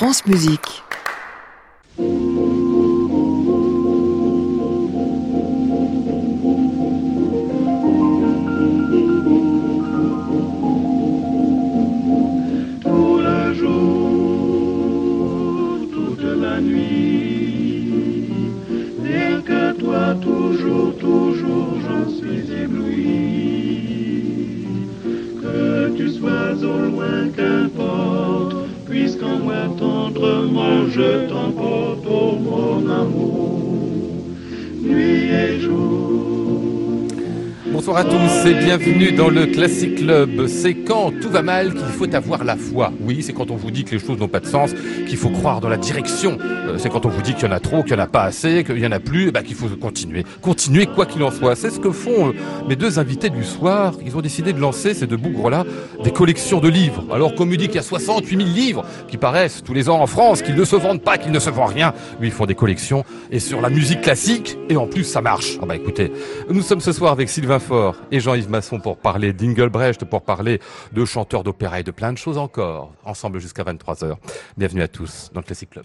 France Musique. Bonsoir à tous et bienvenue dans le Classic Club. C'est quand tout va mal qu'il faut avoir la foi. Oui, c'est quand on vous dit que les choses n'ont pas de sens, qu'il faut croire dans la direction. Euh, c'est quand on vous dit qu'il y en a trop, qu'il n'y en a pas assez, qu'il y en a plus, ben, qu'il faut continuer. Continuer quoi qu'il en soit. C'est ce que font euh, mes deux invités du soir. Ils ont décidé de lancer, ces deux bougres-là, des collections de livres. Alors qu'on me dit qu'il y a 68 000 livres qui paraissent tous les ans en France, qu'ils ne se vendent pas, qu'ils ne se vendent rien. Lui, ils font des collections et sur la musique classique et en plus ça marche. Ah bah écoutez, nous sommes ce soir avec Sylvain Faure et Jean-Yves Masson pour parler d'Ingelbrecht, pour parler de chanteurs d'opéra et de plein de choses encore. Ensemble jusqu'à 23h. Bienvenue à tous dans le Classic Club.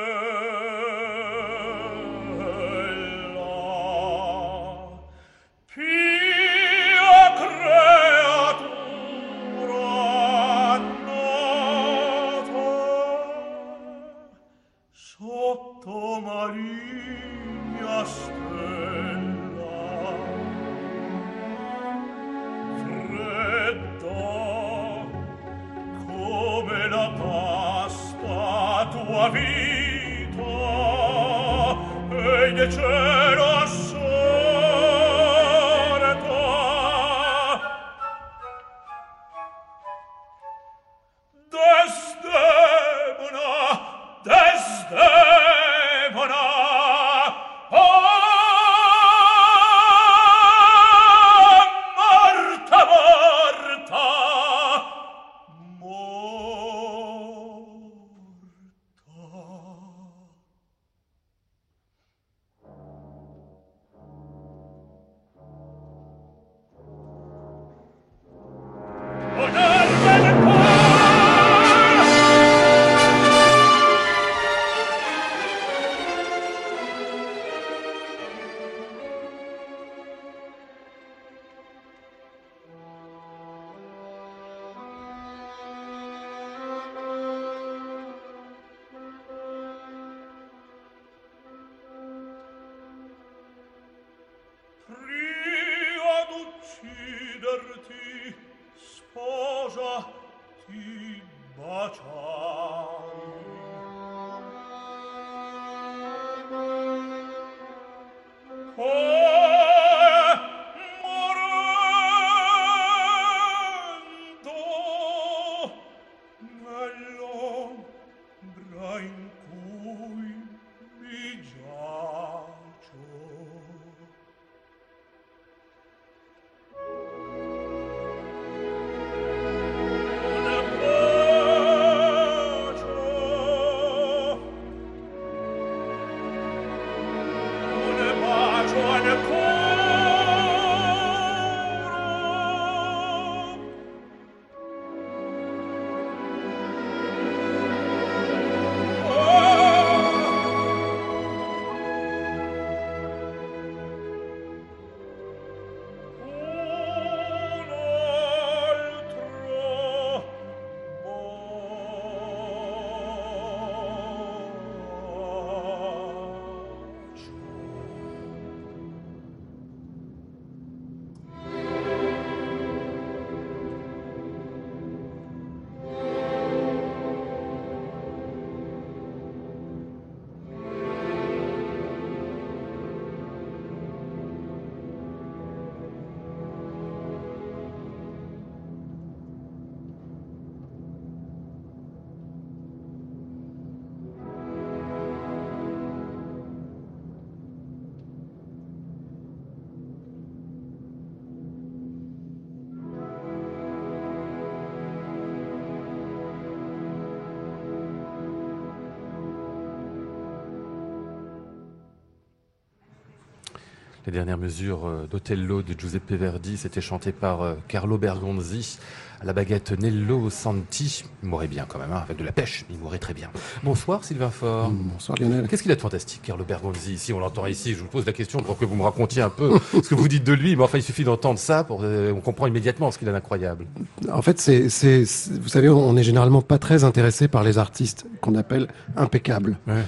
Les dernières mesures euh, d'Otello de Giuseppe Verdi, c'était chanté par euh, Carlo Bergonzi. À la baguette Nello Santi, il mourrait bien quand même, hein, avec de la pêche, il mourrait très bien. Bonsoir Sylvain Faure. Bonsoir Lionel. Qu'est-ce qu'il a de fantastique, Carlo Bergonzi Ici, on l'entend ici, je vous pose la question pour que vous me racontiez un peu ce que vous dites de lui, mais enfin, il suffit d'entendre ça, pour, euh, on comprend immédiatement ce qu'il a d'incroyable. En fait, c'est, c'est, c'est- vous savez, on est généralement pas très intéressé par les artistes qu'on appelle impeccables. Ouais.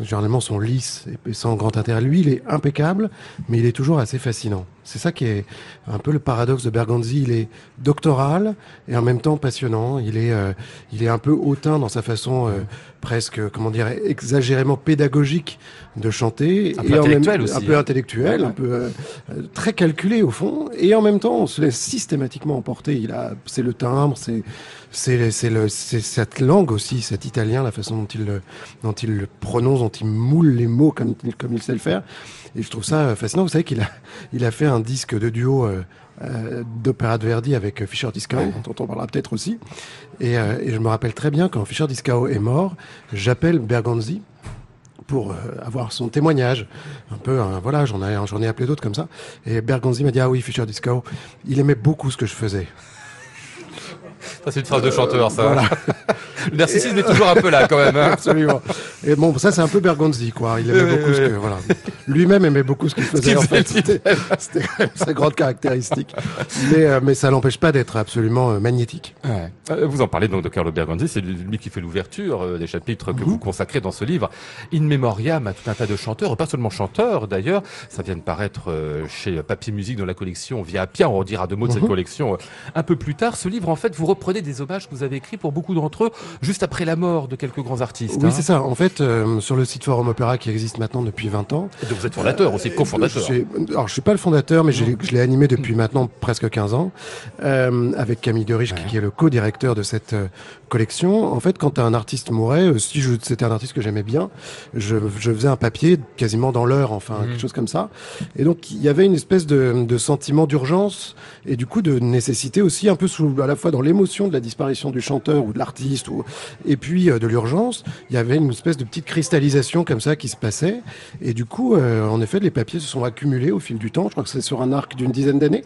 Généralement, sont lisses et sans grand intérêt. Lui, il est impeccable, mais il est toujours assez fascinant. C'est ça qui est un peu le paradoxe de Berganzi. Il est doctoral et en même temps passionnant. Il est, euh, il est un peu hautain dans sa façon euh, presque, comment dire, exagérément pédagogique de chanter Un peu et en même intellectuel aussi, un peu hein. intellectuel, Ouais, un peu euh, euh, très calculé au fond. Et en même temps, on se laisse systématiquement emporter. Il a, c'est le timbre, c'est, c'est, c'est le, c'est cette langue aussi, cet italien, la façon dont il dont il le prononce, dont il moule les mots comme, comme il sait le faire. Et je trouve ça euh, fascinant. Vous savez qu'il a, il a fait un disque de duo euh, euh, d'opéra de Verdi avec Fischer Discao, dont on parlera peut-être aussi. Et, euh, et je me rappelle très bien quand Fischer Discao est mort, j'appelle Berganzi pour euh, avoir son témoignage. Un peu, hein, voilà, j'en ai, j'en ai appelé d'autres comme ça. Et Berganzi m'a dit, ah oui, Fischer Discao, il aimait beaucoup ce que je faisais. Ça, c'est une phrase de chanteur, ça. Voilà. Le narcissisme est toujours un peu là, quand même. hein. Absolument. Et bon, ça c'est un peu Bergonzi, quoi. Il aimait Oui, beaucoup oui, ce oui. que, voilà. Lui-même aimait beaucoup ce qu'il faisait. En fait, c'était c'était quand même sa grande caractéristique. Mais, euh, mais ça l'empêche pas d'être absolument euh, magnétique. Ouais. Euh, Vous en parlez donc de Carlo Bergonzi, c'est lui qui fait l'ouverture euh, des chapitres que vous consacrez dans ce livre. In Memoriam à tout un tas de chanteurs, pas seulement chanteurs d'ailleurs, ça vient de paraître euh, chez Papier Musique dans la collection Via Appia, on dira deux mots de cette collection euh, un peu plus tard. Ce livre, en fait, vous reprenez des hommages que vous avez écrits pour beaucoup d'entre eux, juste après la mort de quelques grands artistes. Oui, hein. c'est ça. En fait, euh, sur le site Forum Opéra qui existe maintenant depuis 20 ans, Donc vous êtes fondateur aussi, cofondateur. Je suis- alors, je suis pas le fondateur, mais je l'ai animé depuis maintenant presque 15 ans, euh, avec Camille Deriche, qui- qui est le co-directeur de cette euh, collection. En fait, quand un artiste mourait, euh, si c'était un artiste que j'aimais bien, je, je faisais un papier quasiment dans l'heure, enfin, Mhm. quelque chose comme ça. Et donc, il y avait une espèce de, de sentiment d'urgence et du coup de nécessité aussi, un peu sous, à la fois dans l'émotion de la disparition du chanteur ou de l'artiste, ou, et puis euh, de l'urgence, il y avait une espèce de petite cristallisation comme ça qui se passait. Et du coup, euh, en effet, les papiers se sont accumulés au fil du temps. Je crois que c'est sur un arc d'une dizaine d'années.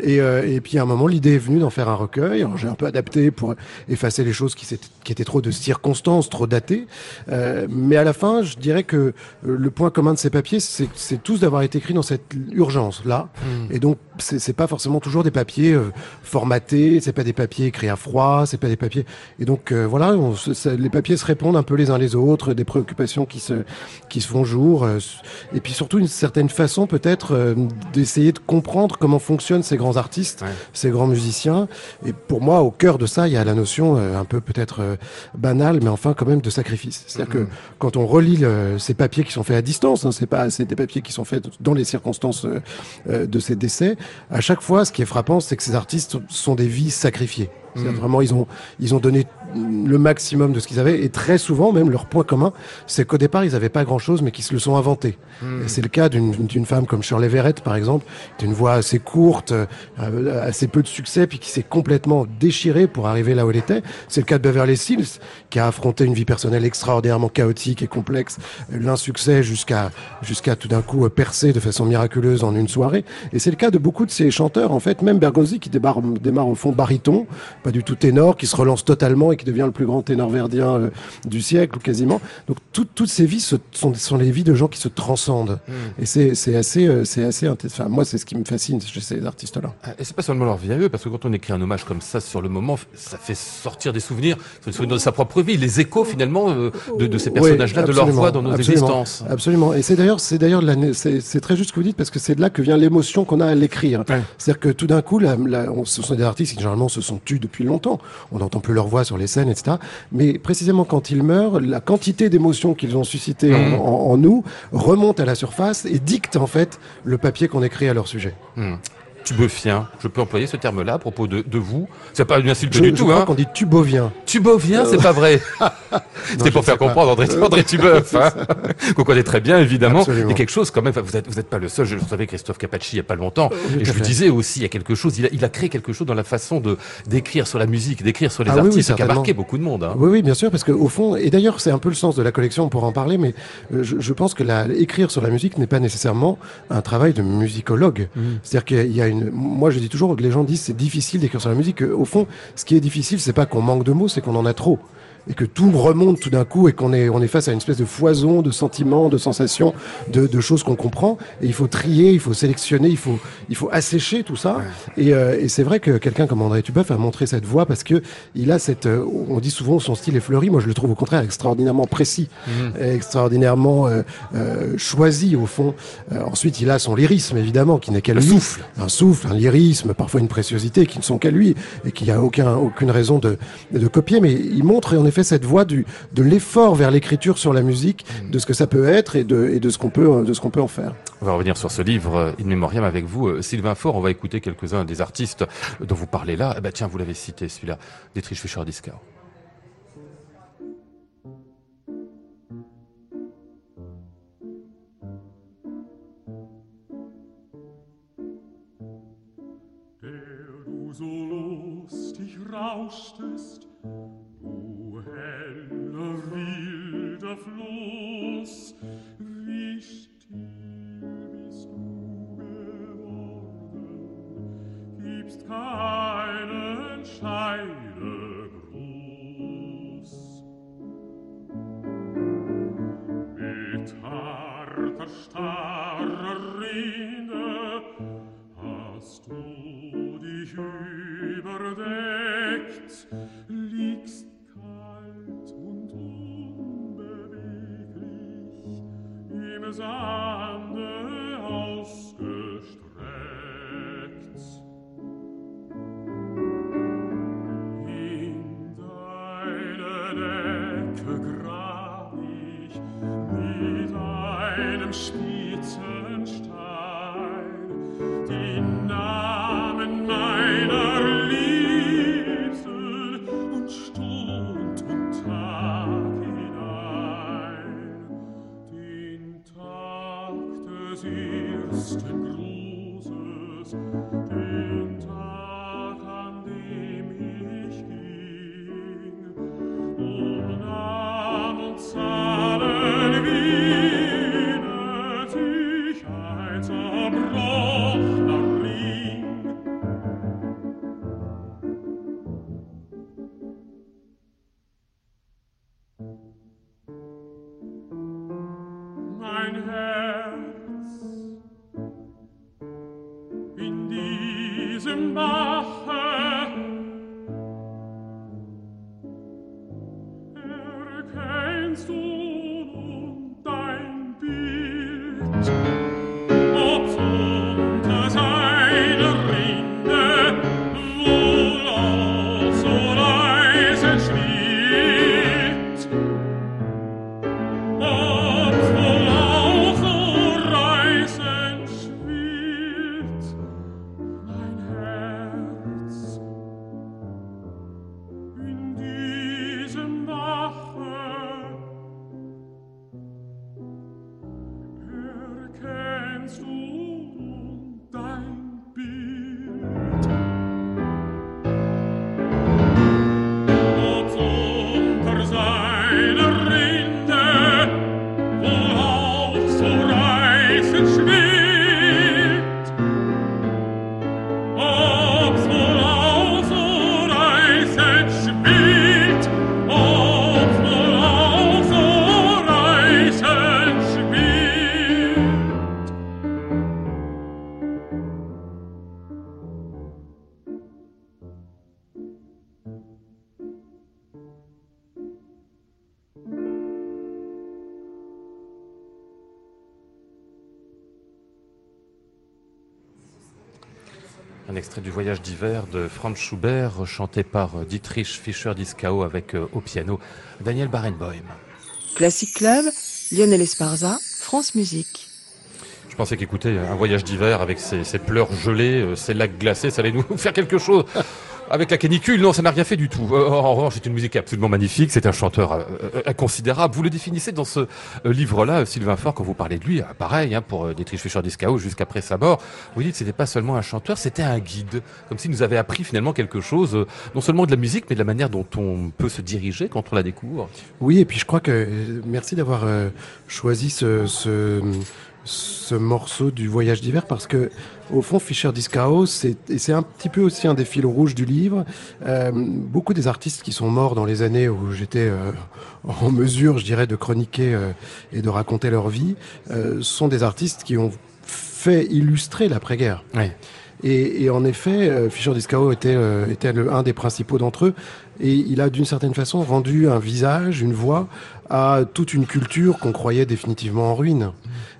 Et, euh, et puis à un moment, l'idée est venue d'en faire un recueil. Alors, j'ai un peu adapté pour effacer les choses qui, étaient trop de circonstances, trop datées. Mais à la fin, je dirais que le point commun de ces papiers, c'est tous d'avoir été écrits dans cette urgence-là. Et donc, c'est pas forcément toujours des papiers formatés, c'est pas des papiers écrits à froid, c'est pas des papiers. Et donc, euh, voilà, on ça- les papiers se répondent un peu les uns les autres, des préoccupations qui se, qui se font jour. euh, et puis surtout, une certaine façon peut-être euh, d'essayer de comprendre comment fonctionnent ces grands artistes, Ouais. ces grands musiciens. Et pour moi, au cœur de ça, il y a la notion euh, un peu peut-être euh, banale, mais enfin quand même de sacrifice. C'est-à-dire que quand on relit le- ces papiers qui sont faits à distance, hein, c'est pas c'est des papiers qui sont faits dans les circonstances euh, de ces décès. À chaque fois, ce qui est frappant, c'est que ces artistes sont des vies sacrifiées. Vraiment, ils ont ils ont donné le maximum de ce qu'ils avaient et très souvent même leur point commun, c'est qu'au départ ils avaient pas grand-chose, mais qu'ils se le sont inventé. Et C'est le cas d'une d'une femme comme Shirley Verrett par exemple, qui a une voix assez courte, euh, assez peu de succès, puis qui s'est complètement déchirée pour arriver là où elle était. C'est le cas de Beverly Hills, qui a affronté une vie personnelle extraordinairement chaotique et complexe, l'insuccès jusqu'à jusqu'à tout d'un coup euh, percer de façon miraculeuse en une soirée. Et c'est le cas de beaucoup de ces chanteurs, en fait, même Bergonzi qui démarre, démarre au fond baryton, pas du tout ténor, qui se relance totalement et qui devient le plus grand ténor verdien euh, du siècle ou quasiment. Donc tout- toutes ces vies se- sont, sont les vies de gens qui se transcendent. Et c'est assez, euh, c'est assez, inté- enfin moi c'est ce qui me fascine chez ces artistes-là. Ah, Et c'est pas seulement leur vie à eux, parce que quand on écrit un hommage comme ça sur le moment, ça fait sortir des souvenirs, des souvenirs de sa propre vie, les échos finalement euh, de, de ces personnages-là, Oui, de leur voix dans nos absolument, existences. Absolument. Et c'est d'ailleurs, c'est d'ailleurs, c'est très juste ce que vous dites parce que c'est de là que vient l'émotion qu'on a à l'écrire. Ouais. C'est-à-dire que tout d'un coup, on- ce sont des artistes qui généralement se sont tus depuis longtemps. On n'entend plus leur voix sur les scènes, etc. Mais précisément quand ils meurent, la quantité d'émotions qu'ils ont suscité en, Mhm. en- en nous remonte à la surface et dicte en fait le papier qu'on écrit à leur sujet. Hmm. Je peux employer ce terme-là à propos de, de vous. C'est pas une insulte Je, du je tout, crois hein. qu'on dit tubovien. Tubovien, c'est pas vrai. C'était pour faire comprendre André, André Tubeuf, hein. Qu'on connaît très bien, évidemment. Absolument. Il y a quelque chose quand même, vous êtes, vous êtes pas le seul. Je savais Christophe Capacci il y a pas longtemps. Et je fait. disais aussi, il y a quelque chose, il a, il a créé quelque chose dans la façon de, d'écrire sur la musique, d'écrire sur les Ah oui, oui, artistes, qui a marqué beaucoup de monde, hein. Oui, oui, bien sûr, parce que au fond, et d'ailleurs, c'est un peu le sens de la collection, on pourra en parler, mais euh, je, je pense que la, écrire sur la musique n'est pas nécessairement un travail de musicologue. Mmh. C'est-à-dire qu'il y a une, moi, je dis toujours que les gens disent c'est difficile d'écrire sur la musique. que, Au fond, ce qui est difficile, c'est pas qu'on manque de mots, c'est qu'on en a trop. Et que tout remonte tout d'un coup et qu'on est, on est face à une espèce de foison de sentiments, de sensations, de, de choses qu'on comprend. Et il faut trier, il faut sélectionner, il faut, il faut assécher tout ça. Et, euh, et c'est vrai que quelqu'un comme André Tubeuf a montré cette voix parce que il a cette, euh, on dit souvent son style est fleuri. Moi, je le trouve au contraire extraordinairement précis, extraordinairement euh, euh, choisi au fond. Euh, ensuite, il a son lyrisme évidemment, qui n'est lui. souffle. un souffle, un lyrisme, parfois une préciosité qui ne sont qu'à lui et qui a aucun, aucune raison de, de copier. Mais il montre en effet cette voie du, de l'effort vers l'écriture sur la musique, de ce que ça peut être et de, et de ce qu'on peut, de ce qu'on peut en faire. On va revenir sur ce livre euh, In Memoriam avec vous, euh, Sylvain Faure. On va écouter quelques-uns des artistes dont vous parlez là. Eh ben, tiens, vous l'avez cité, celui-là, Dietrich Fischer-Dieskau. der du so lustig rauschtest, wilder Fluss, wie still bist du geworden, gibst keinen Scheidegruß. Im Sande ausgestreckt. Mein Herz in diesem Bache extrait du Voyage d'hiver de Franz Schubert, chanté par euh, Dietrich Fischer-Dieskau avec euh, au piano Daniel Barenboim. Classic Club, Lionel Esparza, France Musique. Je pensais qu'écouter un voyage d'hiver avec ses, ses pleurs gelées, euh, ses lacs glacés, ça allait nous faire quelque chose. Avec la canicule, non, ça n'a rien fait du tout. Euh, en revanche, c'est une musique absolument magnifique. C'est un chanteur euh, euh, inconsidérable. Vous le définissez dans ce euh, livre-là, Sylvain Faure, quand vous parlez de lui, euh, pareil, hein, pour euh, Dietrich Fischer-Dieskau jusqu'après sa mort. Vous dites que c'était pas seulement un chanteur, c'était un guide. Comme s'il nous avait appris finalement quelque chose, euh, non seulement de la musique, mais de la manière dont on peut se diriger quand on la découvre. Oui, et puis je crois que merci d'avoir choisi ce, ce, ce morceau du voyage d'hiver parce que au fond Fischer Discao c'est et c'est un petit peu aussi un des fils rouges du livre. Euh, beaucoup des artistes qui sont morts dans les années où j'étais euh, en mesure, je dirais, de chroniquer euh, et de raconter leur vie, sont des artistes qui ont fait illustrer l'après-guerre. Ouais. Et, et en effet, Fischer Discao était, était le, un des principaux d'entre eux. Et il a d'une certaine façon rendu un visage, une voix à toute une culture qu'on croyait définitivement en ruine.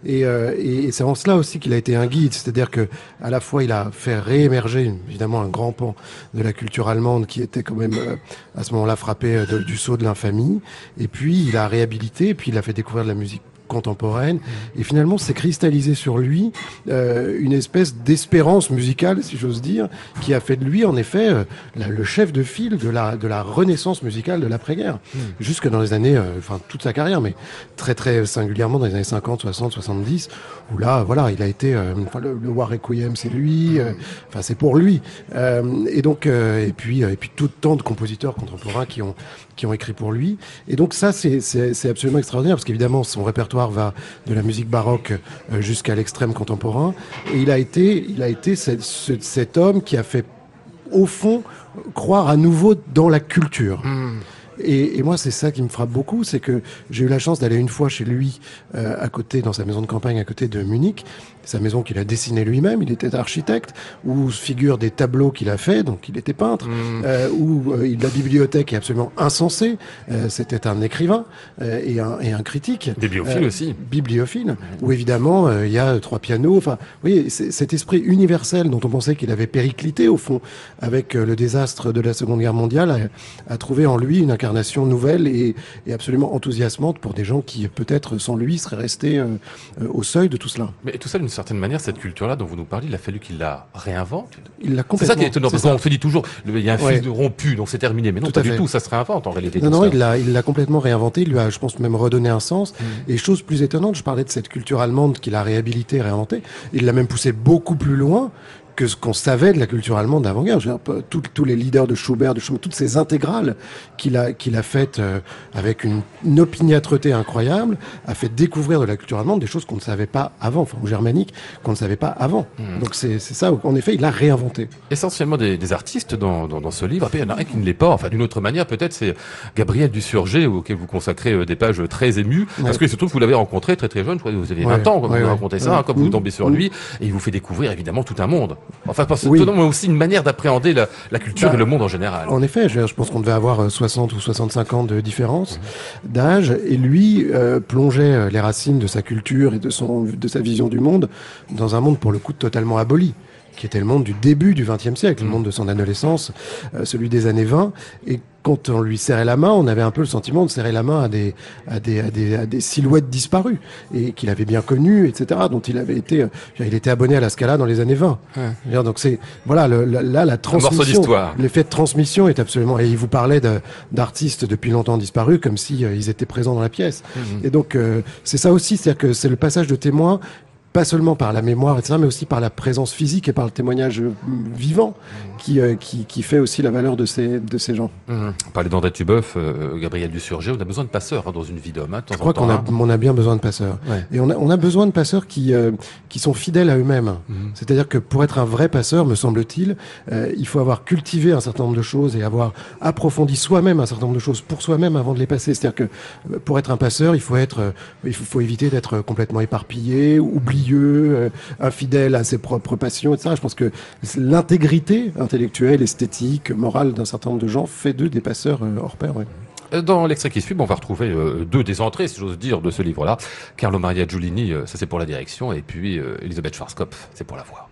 Et, euh, et c'est en cela aussi qu'il a été un guide, c'est-à-dire que à la fois il a fait réémerger évidemment un grand pan de la culture allemande qui était quand même euh, à ce moment-là frappé euh, de- du sceau de l'infamie, et puis il a réhabilité, puis il a fait découvrir de la musique contemporaine. Et finalement s'est cristallisé sur lui euh, une espèce d'espérance musicale si j'ose dire qui a fait de lui en effet euh, le chef de file de la de la renaissance musicale de l'après-guerre. Jusque dans les années euh, enfin toute sa carrière mais très très singulièrement dans les années 50 60 70 où là voilà il a été le, le War Requiem c'est lui enfin c'est pour lui. Et donc et puis et puis tout tant de compositeurs contemporains qui ont qui ont écrit pour lui. Et donc ça, c'est absolument extraordinaire, parce qu'évidemment, son répertoire va de la musique baroque euh, jusqu'à l'extrême contemporain. Et il a été, il a été cet, ce- cet homme qui a fait, au fond, croire à nouveau dans la culture. Et, et moi, c'est ça qui me frappe beaucoup, c'est que j'ai eu la chance d'aller une fois chez lui, euh, à côté, dans sa maison de campagne, à côté de Munich, sa maison qu'il a dessinée lui-même. Il était architecte, où figurent des tableaux qu'il a fait, donc il était peintre, euh, où euh, la bibliothèque est absolument insensée. Euh, C'était un écrivain euh, et, un, et un critique. Bibliophile Euh, aussi. Bibliophile, où évidemment il y a trois pianos. Enfin, vous voyez, cet esprit universel dont on pensait qu'il avait périclité au fond avec le désastre de la Seconde Guerre mondiale a, a trouvé en lui une incarnation nouvelle et, et absolument enthousiasmante pour des gens qui peut-être sans lui seraient restés euh, euh, au seuil de tout cela. Mais tout ça, d'une certaine manière, cette culture-là dont vous nous parlez, il a fallu qu'il la réinvente. Il l'a C'est complètement. ça qui est étonnant, c'est parce qu'on se dit toujours, il y a un Ouais. fil rompu, donc c'est terminé. Mais non, Tout pas du tout, ça se réinvente en réalité. Non, non, ça. il l'a, il l'a complètement réinventé. Il lui a, je pense, même redonné un sens. Et chose plus étonnante, je parlais de cette culture allemande qu'il a réhabilitée, réinventée. Il l'a même poussé beaucoup plus loin que ce qu'on savait de la culture allemande d'avant-guerre. Tous- les leaders de Schubert, de Schumann, toutes ces intégrales qu'il a, qu'il a faites euh, avec une, une opiniâtreté incroyable, a fait découvrir de la culture allemande des choses qu'on ne savait pas avant, enfin, ou germanique, qu'on ne savait pas avant. Donc c'est, ça, en effet, il l'a réinventé. Essentiellement des, des artistes dans, dans, dans ce livre. Après, il y en a un qui ne l'est pas. Enfin, d'une autre manière, peut-être, c'est Gabriel Dusurgé, auquel vous consacrez euh, des pages très émues. Parce que surtout, vous l'avez rencontré très très jeune. Je crois que vous avez 20 Ouais, ans quand ouais, vous ouais. racontez ça, Ouais. hein, quand vous Mmh. tombez sur Mmh. lui. Et il vous fait découvrir évidemment tout un monde. Enfin, pas Oui. étonnant, mais aussi une manière d'appréhender la, la culture Bah, et le monde en général. En effet, je, je pense qu'on devait avoir euh, 60 ou 65 ans de différence d'âge, et lui euh, plongeait euh, les racines de sa culture et de son de sa vision du monde dans un monde pour le coup totalement aboli qui était le monde du début du XXe siècle, le monde de son adolescence, euh, celui des années 20. Et quand on lui serrait la main, on avait un peu le sentiment de serrer la main à des, à des, à des, à des silhouettes disparues et qu'il avait bien connues, etc. Dont il avait été, euh, il était abonné à la Scala dans les années 20. Je veux dire, Donc c'est voilà, le, la- là la transmission, l'effet de transmission est absolument. Et il vous parlait de- d'artistes depuis longtemps disparus, comme si euh, ils étaient présents dans la pièce. Et donc euh, c'est ça aussi, c'est-à-dire que c'est le passage de témoin pas seulement par la mémoire, etc., mais aussi par la présence physique et par le témoignage euh, vivant qui, euh, qui, qui fait aussi la valeur de ces, de ces gens. Mmh. On parlait d'André Tubeuf, euh, Gabriel Dusurgé. On a besoin de passeurs hein, dans une vie d'homme. hein, Je crois qu'on a, hein. on a bien besoin de passeurs. Ouais. Et on a, on a besoin de passeurs qui, euh, qui sont fidèles à eux-mêmes. Mhm. C'est-à-dire que pour être un vrai passeur, me semble-t-il, euh, il faut avoir cultivé un certain nombre de choses et avoir approfondi soi-même un certain nombre de choses pour soi-même avant de les passer. C'est-à-dire que euh, pour être un passeur, il faut être, euh, il faut, faut éviter d'être complètement éparpillé, oublieux, euh, infidèle à ses propres passions, etc. Je pense que l'intégrité intellectuelle, esthétique, morale d'un certain nombre de gens fait d'eux des passeurs euh, hors pair. Euh, Dans l'extrait qui suit, on va retrouver deux des entrées, si j'ose dire, de ce livre-là. Carlo Maria Giulini, ça c'est pour la direction, et puis Elisabeth Schwarzkopf, c'est pour la voix.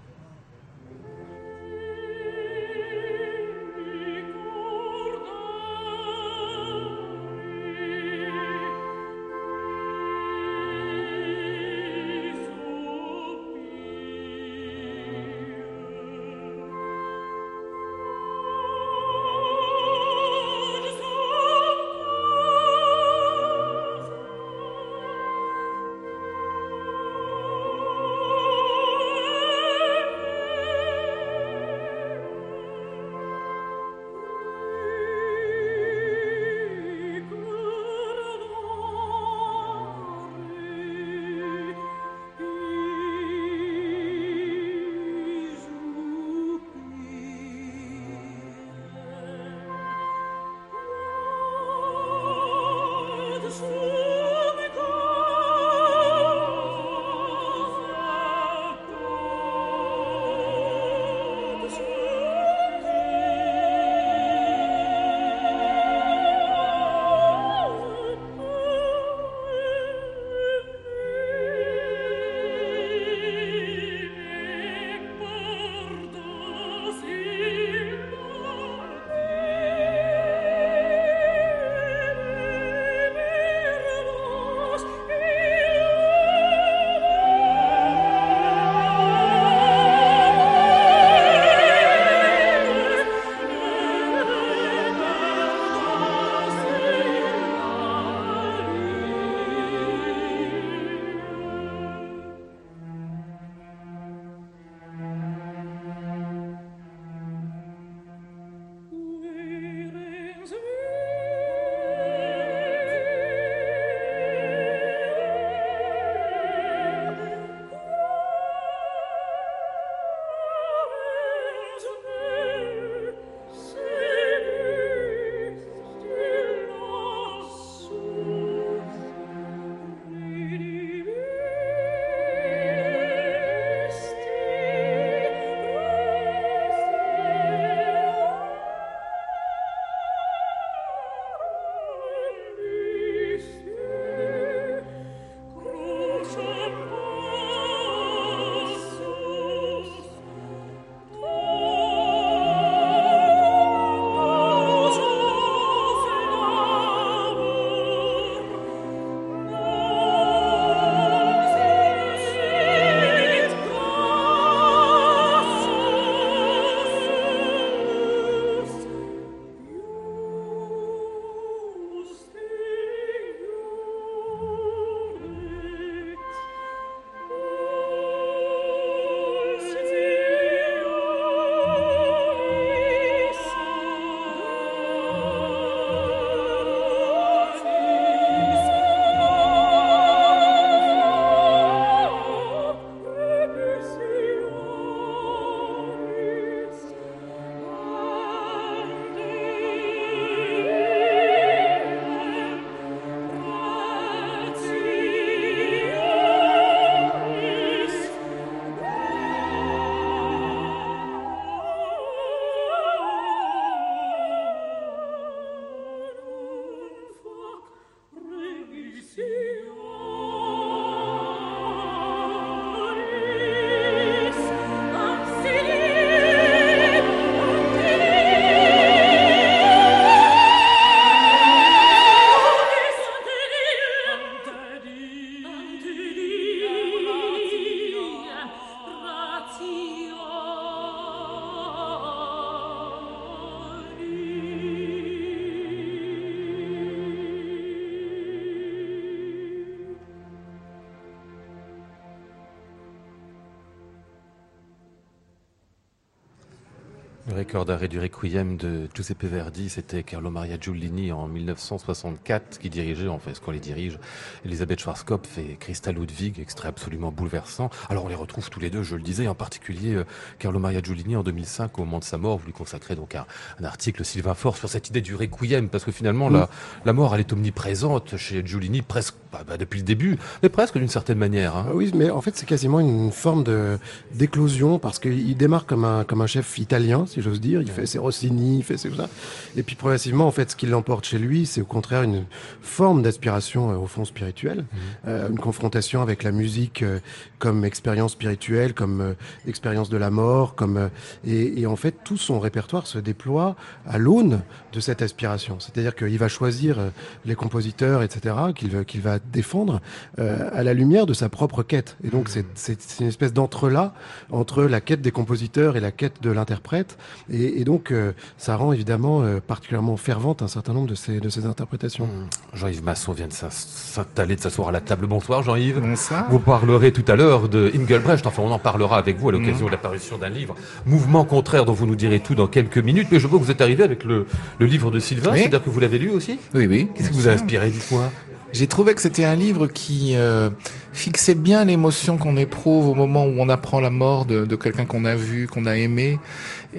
D'arrêt du Requiem de Giuseppe Verdi, c'était Carlo Maria Giulini en 1964 qui dirigeait, en fait, ce qu'on les dirige, Elisabeth Schwarzkopf et Christa Ludwig, extrait absolument bouleversant. Alors on les retrouve tous les deux, je le disais, en particulier euh, Carlo Maria Giulini en 2005, au moment de sa mort, vous lui consacrez donc un, un article, Sylvain Fort, sur cette idée du Requiem, parce que finalement, la, la mort, elle est omniprésente chez Giulini, presque, bah, bah, depuis le début, mais presque d'une certaine manière. hein. Ah Oui, mais en fait, c'est quasiment une forme de d'éclosion parce qu'il démarre comme un comme un chef italien, si j'ose dire. Il fait ses Rossini, il fait ses ça. Et puis progressivement, en fait, ce qui l'emporte chez lui, c'est au contraire une forme d'aspiration euh, au fond spirituelle, euh, une confrontation avec la musique euh, comme expérience spirituelle, comme expérience de la mort, comme et, et en fait, tout son répertoire se déploie à l'aune de cette aspiration. C'est-à-dire qu'il va choisir les compositeurs, etc., qu'il va, qu'il va défendre à la lumière de sa propre quête. Et donc, c'est- c'est c'est une espèce d'entre-là entre la quête des compositeurs et la quête de l'interprète. Et, et donc, euh, ça rend évidemment euh, particulièrement fervente un certain nombre de ces, de ces interprétations. Jean-Yves Masson vient de s'in- s'installer, de s'asseoir à la table. Bonsoir Jean-Yves. Bonsoir. Vous parlerez tout à l'heure de Engelbrecht, enfin on en parlera avec vous à l'occasion de l'apparition d'un livre, Mouvement contraire, dont vous nous direz tout dans quelques minutes, mais je vois que vous êtes arrivé avec le, le livre de Sylvain, Oui. c'est-à-dire que vous l'avez lu aussi Oui, oui. Qu'est-ce qui vous a inspiré, dites-moi J'ai trouvé que c'était un livre qui euh, fixait bien l'émotion qu'on éprouve au moment où on apprend la mort de, de quelqu'un qu'on a vu, qu'on a aimé.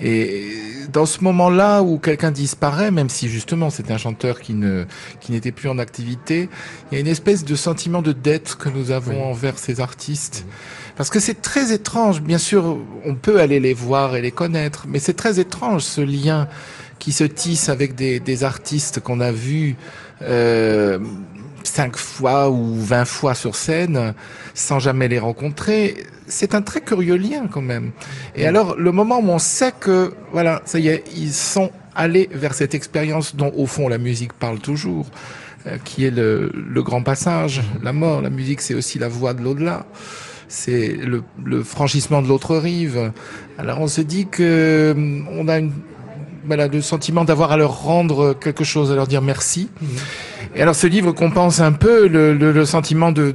Et dans ce moment-là où quelqu'un disparaît, même si justement c'est un chanteur qui ne qui n'était plus en activité, il y a une espèce de sentiment de dette que nous avons envers ces artistes. Parce que c'est très étrange. Bien sûr, on peut aller les voir et les connaître, mais c'est très étrange ce lien qui se tisse avec des, des artistes qu'on a vus euh, cinq fois ou vingt fois sur scène sans jamais les rencontrer. C'est un très curieux lien quand même. Et alors, le moment où on sait que, voilà, ça y est, ils sont allés vers cette expérience dont, au fond, la musique parle toujours, euh, qui est le, le grand passage, la mort. La musique, c'est aussi la voie de l'au-delà. C'est le, le franchissement de l'autre rive. Alors, on se dit que hum, on a une, voilà, le sentiment d'avoir à leur rendre quelque chose, à leur dire merci. Et alors ce livre compense un peu le, le, le sentiment de,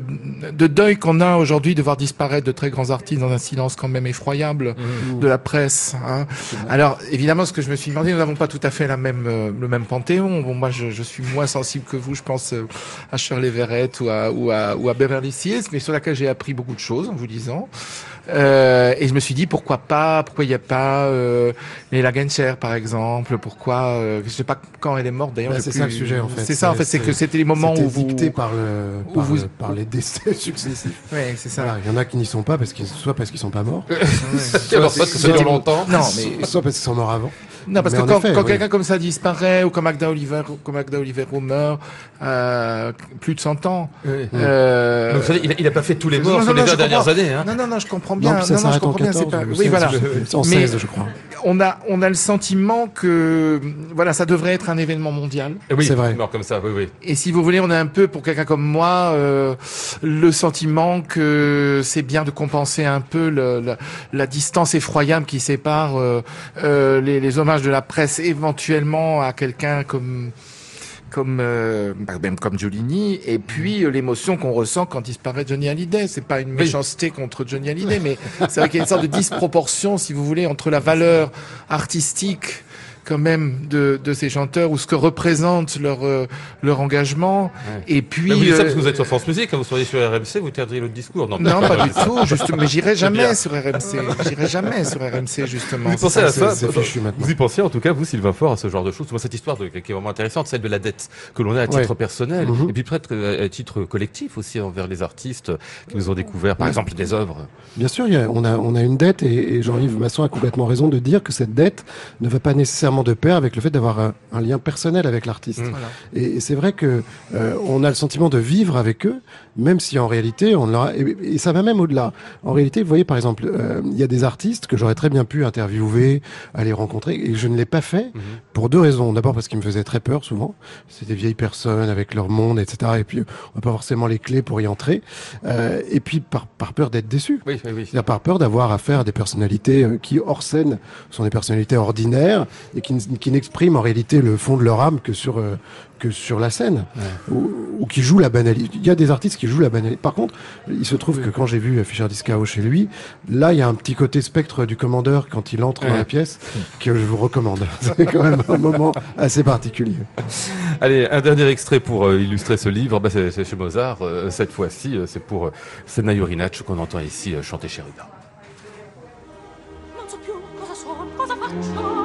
de deuil qu'on a aujourd'hui de voir disparaître de très grands artistes dans un silence quand même effroyable de la presse. Hein. Alors évidemment, ce que je me suis demandé, nous n'avons pas tout à fait la même, euh, le même panthéon. Bon, moi, je, je suis moins sensible que vous, je pense euh, à Shirley Verrett ou à, ou à, ou à Beverly Hills, mais sur laquelle j'ai appris beaucoup de choses en vous disant. Euh, et je me suis dit pourquoi pas, pourquoi il n'y a pas euh, Leila Genscher par exemple, pourquoi euh, je sais pas quand elle est morte d'ailleurs. J'ai c'est ça le sujet en fait. C'est ça en fait, c'est que c'était les moments où vous. par, le, où par, vous- le- par les décès successifs. Ouais, c'est ça. Voilà, il y en a qui n'y sont pas parce qu'ils soit parce qu'ils sont pas morts, soit parce qu'ils sont morts avant. Non parce Mais que quand, quand oui. quelqu'un comme ça disparaît ou comme Magda Oliver, comme Magda Oliver meurt, euh, plus de 100 ans. Euh, Donc, vous savez, il, a, il a pas fait tous les morts non, sur non, les 20 dernières comprends. années. Hein. Non, non, non, je comprends bien. Non, ça non, non, je comprends bien. 14. C'est pas. ou Oui, 16, voilà. En Mais- 16, je crois. On a, on a le sentiment que, voilà, ça devrait être un événement mondial. Eh Oui, C'est vrai. mort comme ça, oui, oui. Et si vous voulez, on a un peu, pour quelqu'un comme moi, euh, le sentiment que c'est bien de compenser un peu le- la, la distance effroyable qui sépare euh, euh, les, les de la presse éventuellement à quelqu'un comme comme euh, bah, même comme Giolini et puis euh, l'émotion qu'on ressent quand disparaît Johnny Hallyday. C'est pas une méchanceté contre Johnny Hallyday mais c'est vrai qu'il y a une sorte de disproportion si vous voulez entre la valeur artistique quand même de, de ces chanteurs ou ce que représente leur euh, leur engagement Ouais. et puis Mais vous dites ça euh, parce que vous êtes sur France Musique, quand vous seriez sur RMC, vous tiendriez l'autre discours. Non, non, pas du tout. Juste, mais j'irai jamais sur RMC. J'irai jamais sur RMC justement. Vous y pensez ça, à c'est- ça c'est fichu maintenant. Vous y pensez en tout cas, vous, Sylvain Fort, à ce genre de choses Moi, cette histoire de, qui est vraiment intéressante, celle de la dette que l'on a à titre Ouais. personnel, Mhm. et puis peut-être euh, à titre collectif aussi envers les artistes qui nous ont découvert, par exemple, des œuvres. Bien sûr, il y a- on, a, on a une dette et, et Jean-Yves Masson a complètement raison de dire que cette dette ne va pas nécessairement de pair avec le fait d'avoir un, un lien personnel avec l'artiste. Mm. Voilà. Et, et c'est vrai que euh, on a le sentiment de vivre avec eux, même si en réalité on leur a- et, et ça va même au-delà. En réalité, vous voyez par exemple, euh, il y a des artistes que j'aurais très bien pu interviewer, aller rencontrer, et je ne l'ai pas fait Mhm. pour deux raisons. D'abord parce qu'ils me faisaient très peur souvent. C'est des vieilles personnes avec leur monde, etc. Et puis on n'a pas forcément les clés pour y entrer. Euh, et puis par, par peur d'être déçu. Oui, oui, oui. C'est-à-dire par peur d'avoir affaire à des personnalités qui, hors scène, sont des personnalités ordinaires et et qui, qui n'expriment en réalité le fond de leur âme que sur euh, que sur la scène ou, ou qui jouent la banalité. Il y a des artistes qui jouent la banalité. Par contre, il se trouve que quand j'ai vu Fischer Discao chez lui, là il y a un petit côté spectre du commandeur quand il entre dans la pièce que je vous recommande. C'est quand même un moment assez particulier. Allez, un dernier extrait pour euh, illustrer ce livre. Bah, c'est chez Mozart. euh, cette fois-ci, euh, c'est pour euh, Senna Jorinach qu'on entend ici euh, chanter Cherubin. Non so più cosa faccio,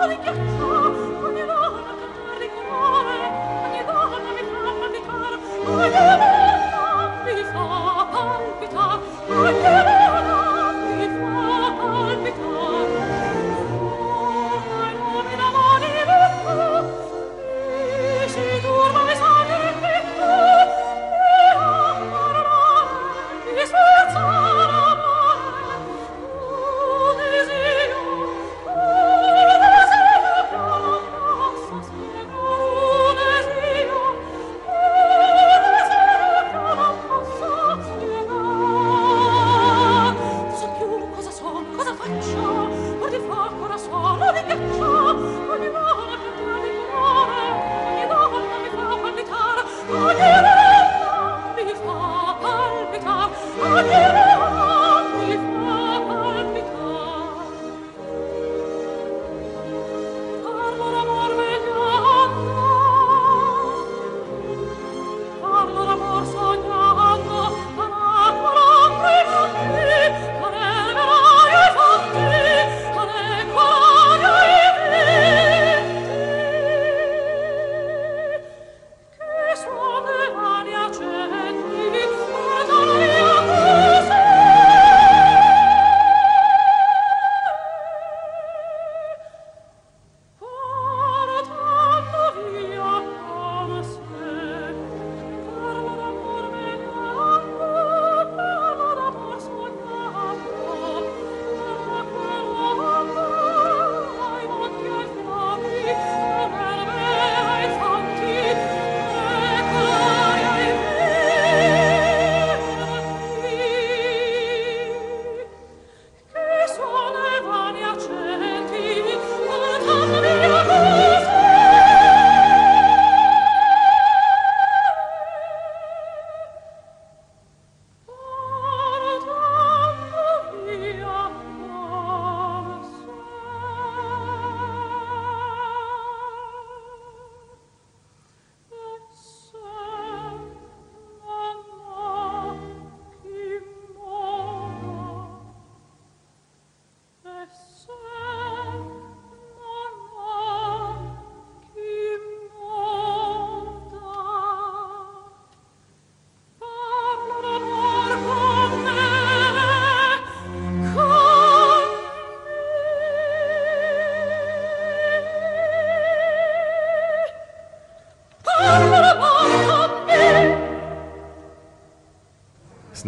Oh my God.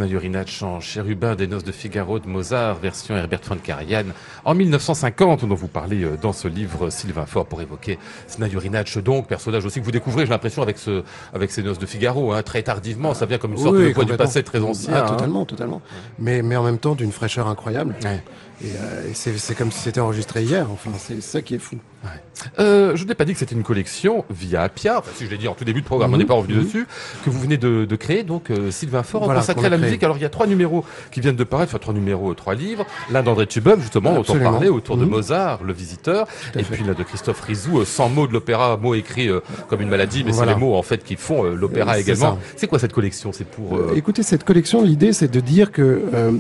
Senna Jorinach en Chérubin des Noces de Figaro de Mozart, version Herbert von Karajan, en 1950, dont vous parlez euh, dans ce livre Sylvain Faure pour évoquer Jorinach, donc personnage aussi que vous découvrez, j'ai l'impression, avec ce, avec ces Noces de Figaro, hein, très tardivement, ça vient comme une sorte Oui, de poids du passé très ancien. Ah, hein. totalement, totalement. Mais, mais en même temps d'une fraîcheur incroyable. Ouais. Et, euh, et c'est comme si c'était enregistré hier. Enfin, c'est ça qui est fou. Euh, je n'ai pas dit que c'était une collection via Appia, enfin si je l'ai dit en tout début de programme, on Mhm, n'est pas revenu mhm. dessus, que vous venez de, de créer, donc euh, Sylvain Faure, Voilà, consacré à la créé. Musique. Alors il y a trois numéros qui viennent de paraître, enfin trois numéros, trois livres, l'un d'André Tubov justement, dont on parlait, autour de Mhm. Mozart, le visiteur, et puis là de Christophe Rizou, euh, 100 mots de l'opéra, mots écrits euh, comme une maladie, mais Voilà. c'est les mots en fait qui font euh, l'opéra Euh, également. C'est quoi cette collection? C'est pour... euh, Euh, Écoutez, cette collection, l'idée, c'est de dire que, euh,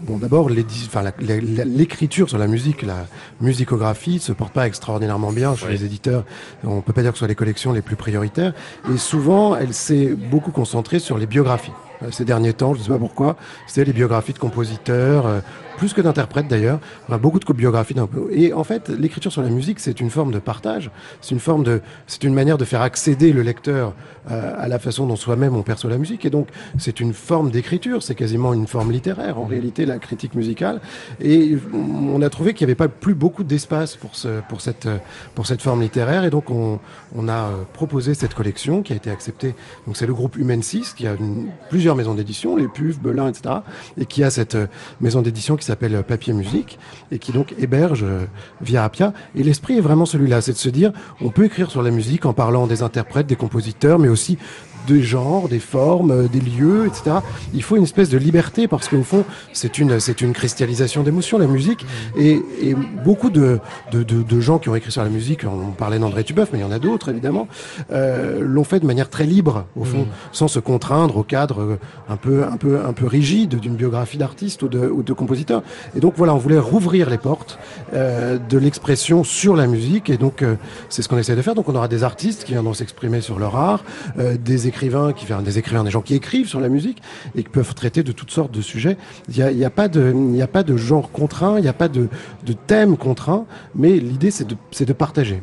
bon, d'abord, l'écriture sur la musique, la musicographie, se porte pas extraordinairement bien chez Oui. les éditeurs. On peut pas dire que ce soit les collections les plus prioritaires. Et souvent, elle s'est beaucoup concentrée sur les biographies. Euh, Ces derniers temps, je ne sais pas pourquoi, c'est les biographies de compositeurs, euh, plus que d'interprètes d'ailleurs, Enfin, beaucoup de biographies. d'un peu. Et en fait, l'écriture sur la musique, c'est une forme de partage, c'est une forme de, c'est une manière de faire accéder le lecteur euh, à la façon dont soi-même on perçoit la musique. Et donc, c'est une forme d'écriture, c'est quasiment une forme littéraire en réalité, la critique musicale. Et on a trouvé qu'il n'y avait pas plus beaucoup d'espace pour ce, pour cette, pour cette forme littéraire. Et donc, on, on a euh, proposé cette collection qui a été acceptée. Donc, c'est le groupe Human 6 qui a une- plusieurs maisons d'édition, les PUF, Belin, etc. Et qui a cette euh, maison d'édition qui s'appelle Papier Musique et qui donc héberge euh, via Appia. Et l'esprit est vraiment celui-là, c'est de se dire, on peut écrire sur la musique en parlant des interprètes, des compositeurs, mais aussi des genres, des formes, euh, des lieux, etc. Il faut une espèce de liberté parce qu'au fond, c'est une, c'est une cristallisation d'émotions, la musique. Et, et beaucoup de, de, de, de gens qui ont écrit sur la musique, on parlait d'André Tubeuf, mais il y en a d'autres évidemment, euh, l'ont fait de manière très libre, au fond, sans se contraindre au cadre euh, un peu, un peu, un peu rigide d'une biographie d'artiste ou de, ou de compositeur. Et donc voilà, on voulait rouvrir les portes euh, de l'expression sur la musique. Et donc euh, c'est ce qu'on essaie de faire. Donc on aura des artistes qui viendront s'exprimer sur leur art, euh, des écrivains qui viennent, des écrivains, des gens qui écrivent sur la musique et qui peuvent traiter de toutes sortes de sujets. Il n'y a, pas de, genre contraint, il n'y a pas de, thème contraint, mais l'idée c'est de partager.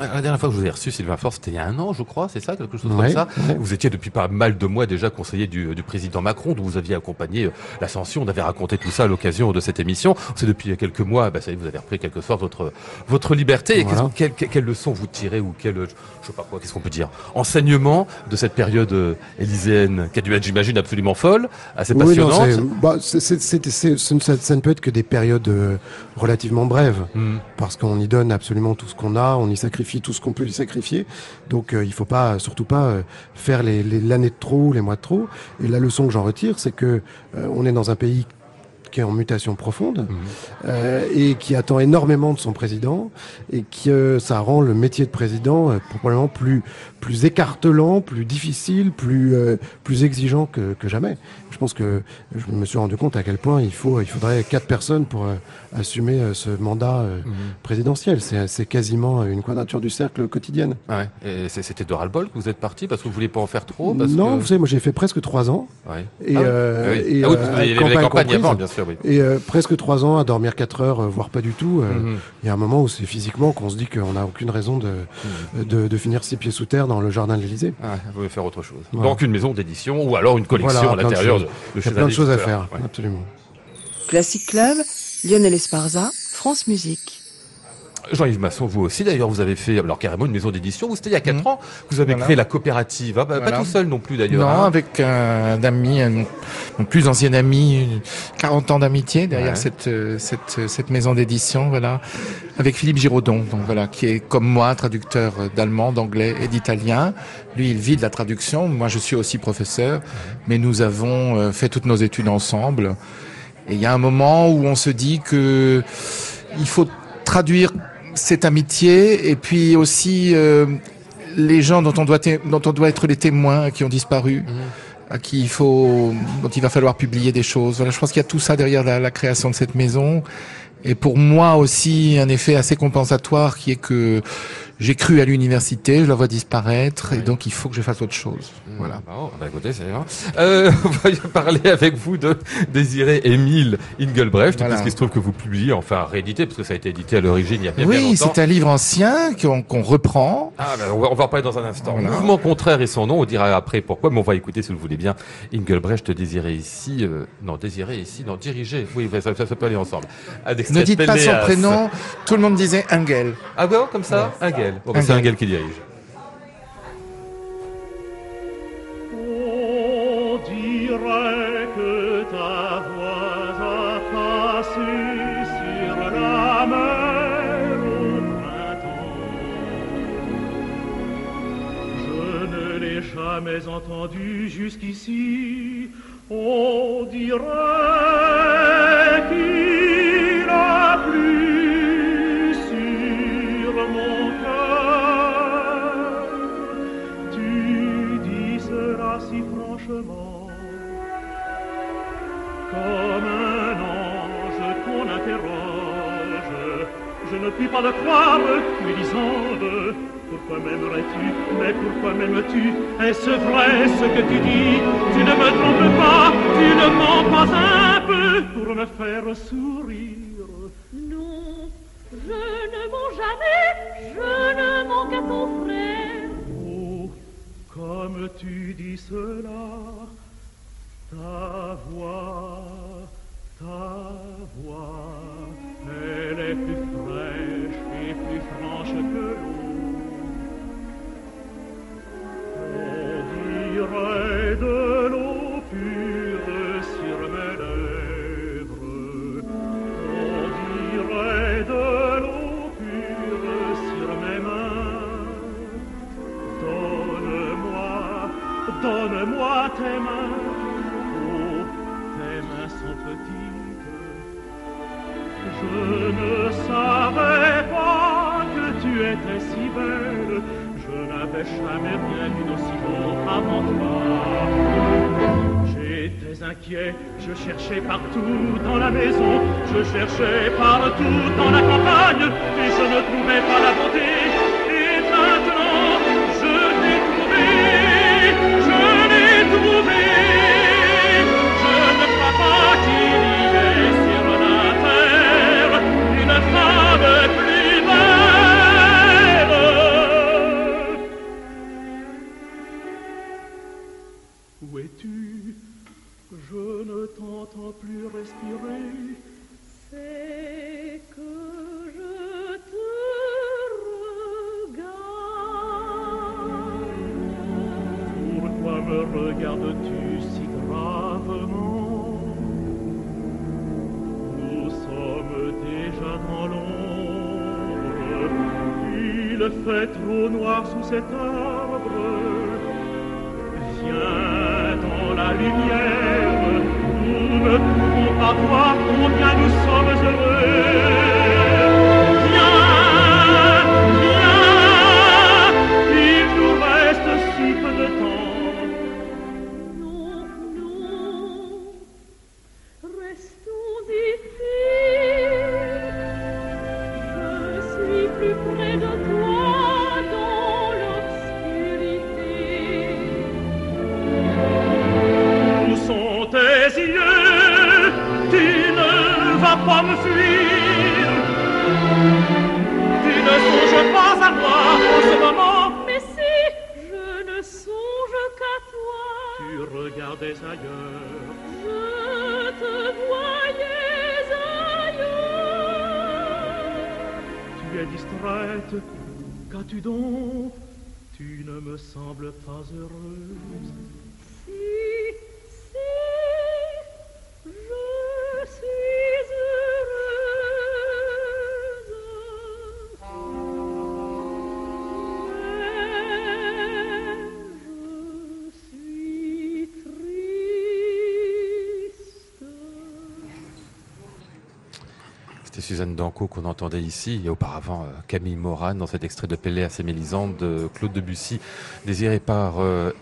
Euh, La dernière fois que je vous ai reçu, Sylvain Faure, c'était il y a un an, je crois, c'est ça, quelque chose Ouais, comme ça. ouais. Vous étiez depuis pas mal de mois déjà conseiller du, du président Macron, dont vous aviez accompagné euh, l'ascension. On avait raconté tout ça à l'occasion de cette émission. C'est depuis quelques mois, bah, ça y est, vous avez repris quelque sorte votre votre liberté. Et Voilà. quelle, quelle, quelle leçon vous tirez ou quelle, euh, je sais pas quoi, qu'est-ce qu'on peut dire, enseignement de cette période euh, élyséenne qui a dû être, j'imagine, absolument folle, assez Oui, passionnante. bah, ça, ça ne peut être que des périodes relativement brèves. Hmm. parce qu'on y donne absolument tout ce qu'on a, on y sacrifie tout ce qu'on peut y sacrifier. Donc euh, il faut pas, surtout pas euh, faire les- l'année de trop, les mois de trop. Et la leçon que j'en retire, c'est que euh, on est dans un pays qui est en mutation profonde euh, et qui attend énormément de son président et qui euh, ça rend le métier de président euh, probablement plus plus écartelant, plus difficile, plus euh, plus exigeant que, que jamais. Je pense que je me suis rendu compte à quel point il faut il faudrait quatre personnes pour euh, assumer euh, ce mandat euh, présidentiel. C'est c'est quasiment une quadrature du cercle quotidienne. Ouais. Et c'était de ras-le-bol que vous êtes parti parce que vous vouliez pas en faire trop. Parce non, que... vous savez, moi j'ai fait presque trois ans Ouais. et, Ah oui. Ah oui. et Ah oui, parce qu'il y avait les campagne campagnes comprise. avant, bien sûr, oui. Et presque trois ans à dormir quatre heures, voire pas du tout. Mhm. Il y a un moment où c'est physiquement qu'on se dit qu'on n'a aucune raison de, de, de finir six pieds sous terre dans le jardin de l'Élysée. Ah, vous voulez faire autre chose. Voilà. Donc une maison d'édition ou alors une collection Voilà, à de l'intérieur de, de Il y chez a plein de choses à faire, Ouais. absolument. Classic Club, Lionel Esparza, France Musique. Jean-Yves Masson, vous aussi d'ailleurs, vous avez fait alors carrément une maison d'édition. Vous c'était il y a quatre Mhm. ans vous avez Voilà. créé la coopérative. Ah, bah, Pas tout seul non plus d'ailleurs. Non, hein. avec un ami, un, mon plus ancien ami, une- 40 ans d'amitié derrière Ouais. cette, euh, cette, euh, cette maison d'édition, voilà, avec Philippe Giraudon, donc voilà, qui est comme moi traducteur euh, d'allemand, d'anglais et d'italien. Lui, il vit de la traduction. Moi, je suis aussi professeur, mais nous avons fait toutes nos études ensemble. Et il y a un moment où on se dit que il faut traduire cette amitié et puis aussi euh, les gens dont on doit té- dont on doit être les témoins qui ont disparu, à qui il faut dont il va falloir publier des choses. Voilà, je pense qu'il y a tout ça derrière la, la création de cette maison. Et pour moi aussi un effet assez compensatoire qui est que j'ai cru à l'université, je la vois disparaître et donc il faut que je fasse autre chose. Voilà. Bon, bah écoutez, c'est bien. Euh, on va parler avec vous de Désiré Émile Ingelbrecht, Voilà. puisqu'il se trouve que vous publiez, enfin réédité, parce que ça a été édité à l'origine il y a bien, bien Oui, c'est un livre ancien qu'on reprend. Ah, bah, on, va, on va en parler dans un instant. Voilà. Mouvement contraire et son nom, on dira après pourquoi, mais on va écouter si vous le voulez bien. Ingelbrecht désiré ici, euh, non, désiré ici, non, dirigé. Oui, ça, ça, ça peut aller ensemble. Ne dites pas son prénom. Tout le monde disait Engel. Ah bon, comme ça Engel. Bon, bah, c'est. Engel qui. On dirait que ta voix a passé sur la mer au printemps. Je ne l'ai jamais entendu jusqu'ici. On dirait qu'il a plu ne puis pas le croire, lui disant de pourquoi m'aimerais-tu, mais pourquoi m'aimes-tu? Est-ce vrai ce que tu dis? Tu ne me trompes pas, tu ne mens pas un peu pour me faire sourire. Non, je ne mens jamais, je ne mens qu'à ton frère. Oh, comme tu dis cela, ta voix, ta voix, elle est plus fraîche et plus franche que l'eau. De Je n'avais jamais rien vu d'aussi beau avant toi. J'étais inquiet, je cherchais partout dans la maison, je cherchais partout dans la campagne, et je ne trouvais pas la beauté. Suzanne Danco qu'on entendait ici et auparavant euh, Camille Moran dans cet extrait de Péléas et Mélisande de Claude Debussy, désiré par euh,